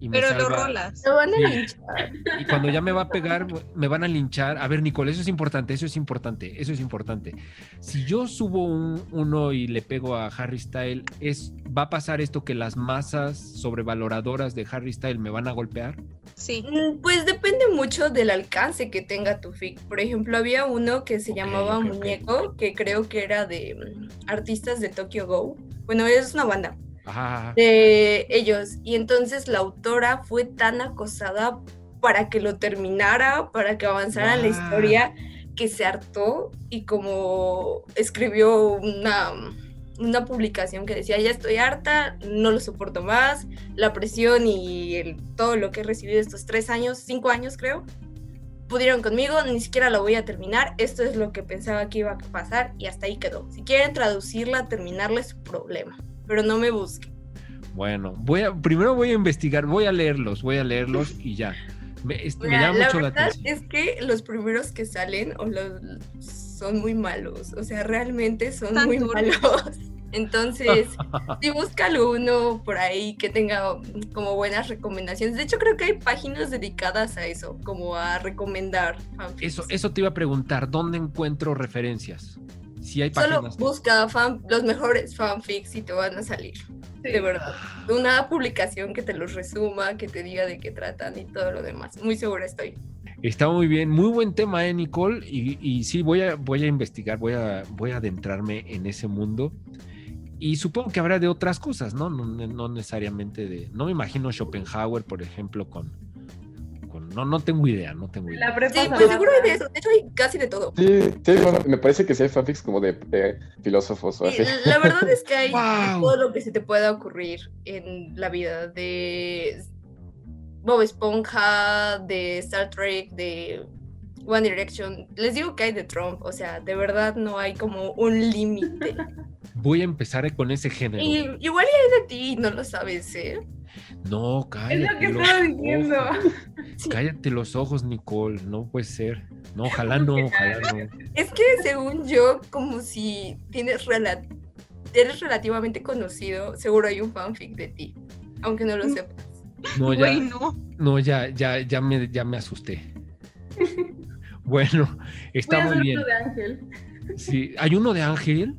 A: Y me
E: Pero lo
A: salva-
E: rolas.
C: Se van a linchar.
A: Y cuando ya me va a pegar, me van a linchar. A ver, Nicole, eso es importante, eso es importante, eso es importante. Si yo subo un, uno y le pego a Harry Style, es, ¿va a pasar esto que las masas sobrevaloradoras de Harry Style me van a golpear?
E: Sí.
C: Mm, Pues depende mucho del alcance que tenga tu fic. Por ejemplo, había uno que se
A: Ok,
C: llamaba
A: ok, ok.
C: Muñeco, que creo que era de mm, artistas de Tokyo Go. Bueno, es una banda.
A: Ajá.
C: de ellos. Y entonces la autora fue tan acosada para que lo terminara, para que avanzara la historia, que se hartó y como escribió una, una publicación que decía, ya estoy harta, no lo soporto más, la presión y el- todo lo que he recibido estos tres años, cinco años creo. Pudieron conmigo, ni siquiera la voy a terminar. Esto es lo que pensaba que iba a pasar y hasta ahí quedó. Si quieren traducirla, terminarla es su problema, pero no me busquen.
A: Bueno, voy a, primero voy a investigar, voy a leerlos, voy a leerlos y ya. Me, es- me
C: Mira,
A: llama
C: la
A: mucho la
C: verdad
A: atención.
C: es que los primeros que salen o los, son muy malos, o sea, realmente son
E: Tan
C: muy malos. [LAUGHS] Entonces, [LAUGHS] si búscalo uno por ahí que tenga como buenas recomendaciones. De hecho, creo que hay páginas dedicadas a eso, como a recomendar fanfics.
A: Eso, eso te iba a preguntar, ¿dónde encuentro referencias? Si hay
C: Solo busca fan- los mejores fanfics y te van a salir. De verdad. Una publicación que te los resuma, que te diga de qué tratan y todo lo demás. Muy segura estoy.
A: Está muy bien, muy buen tema, ¿eh, Nicole? Y, y, sí, voy a, voy a investigar, voy a, voy a adentrarme en ese mundo. Y supongo que habrá de otras cosas, ¿no? No, no necesariamente de... No me imagino Schopenhauer, por ejemplo, con, no, no tengo idea, no tengo idea.
C: La sí, pues seguro de eso. De hecho, hay casi de todo.
B: Sí, sí bueno, me parece que sí hay fanfics como de filósofos o así.
C: La verdad es que hay todo lo que se te pueda ocurrir en la vida de Bob Esponja, de Star Trek, de One Direction. Les digo que hay de Trump, o sea, de verdad no hay como un límite.
A: Voy a empezar con ese género.
C: Y, igual hay de ti, no lo sabes, ¿eh?
A: No, cállate.
D: Es lo que estaba diciendo.
A: Cállate los ojos, Nicole. No puede ser. No, ojalá no, ojalá no.
C: Es que según yo, como si tienes eres relativamente conocido, seguro hay un fanfic de ti, aunque no lo mm. sepas.
A: No, ya, no. ya, ya, ya me, ya me asusté. [LAUGHS] Bueno, está muy bien.
D: de Ángel.
A: Sí, ¿hay uno de Ángel?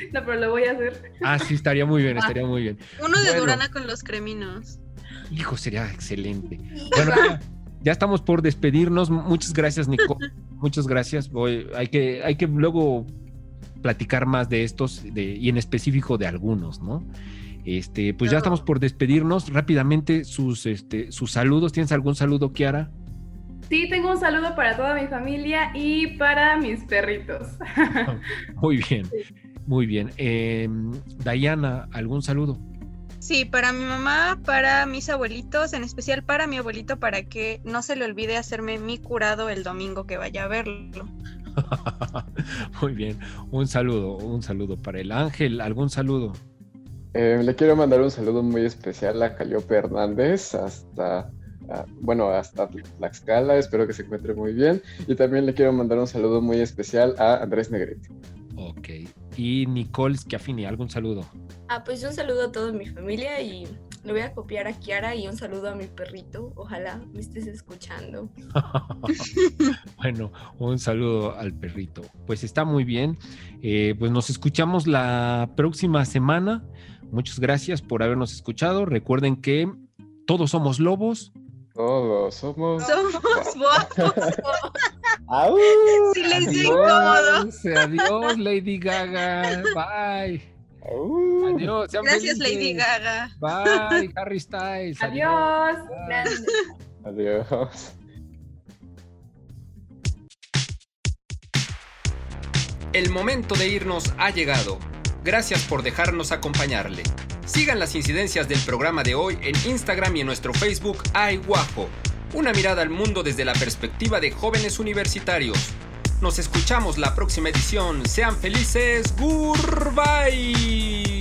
A: [LAUGHS]
D: No, pero lo voy a hacer.
A: Ah, sí, estaría muy bien, estaría muy bien.
E: Uno de Durana con los creminos.
A: Hijo, sería excelente. Bueno, ya, estamos por despedirnos. Muchas gracias, Nico. [LAUGHS] Muchas gracias. Voy, hay, que, hay que luego platicar más de estos de, y en específico de algunos, ¿no? Este, pues ya estamos por despedirnos. Rápidamente, sus, este, sus saludos. ¿Tienes algún saludo, Kiara?
D: Sí, tengo un saludo para toda mi familia y para mis perritos. [LAUGHS]
A: Muy bien, muy bien. Eh, Diana, ¿algún saludo?
E: Sí, para mi mamá, para mis abuelitos, en especial para mi abuelito, para que no se le olvide hacerme mi curado el domingo que vaya a verlo. [LAUGHS]
A: Muy bien, un saludo, un saludo para el ángel, algún saludo.
B: Eh, le quiero mandar un saludo muy especial a Caliope Hernández, hasta bueno, hasta Tlaxcala, espero que se encuentre muy bien. Y también le quiero mandar un saludo muy especial a Andrés Negrete.
A: Ok. Y Nicole Schiaffini, ¿algún saludo?
C: Ah, pues un saludo a toda mi familia y le voy a copiar a Kiara y un saludo a mi perrito. Ojalá me estés escuchando. [LAUGHS]
A: bueno, un saludo al perrito. Pues está muy bien. Eh, pues nos escuchamos la próxima semana. Muchas gracias por habernos escuchado. Recuerden que todos somos lobos
B: todos somos.
E: Somos guapos.
A: Silencio [LAUGHS] incómodo. Adiós, Lady Gaga. Bye. Adiós.
E: Gracias, Lady Gaga.
A: Bye, Harry Styles.
D: Adiós.
B: Adiós.
F: El momento de irnos ha llegado. Gracias por dejarnos acompañarle. Sigan las incidencias del programa de hoy en Instagram y en nuestro Facebook Guajo. Una mirada al mundo desde la perspectiva de jóvenes universitarios. Nos escuchamos la próxima edición. Sean felices. Goodbye.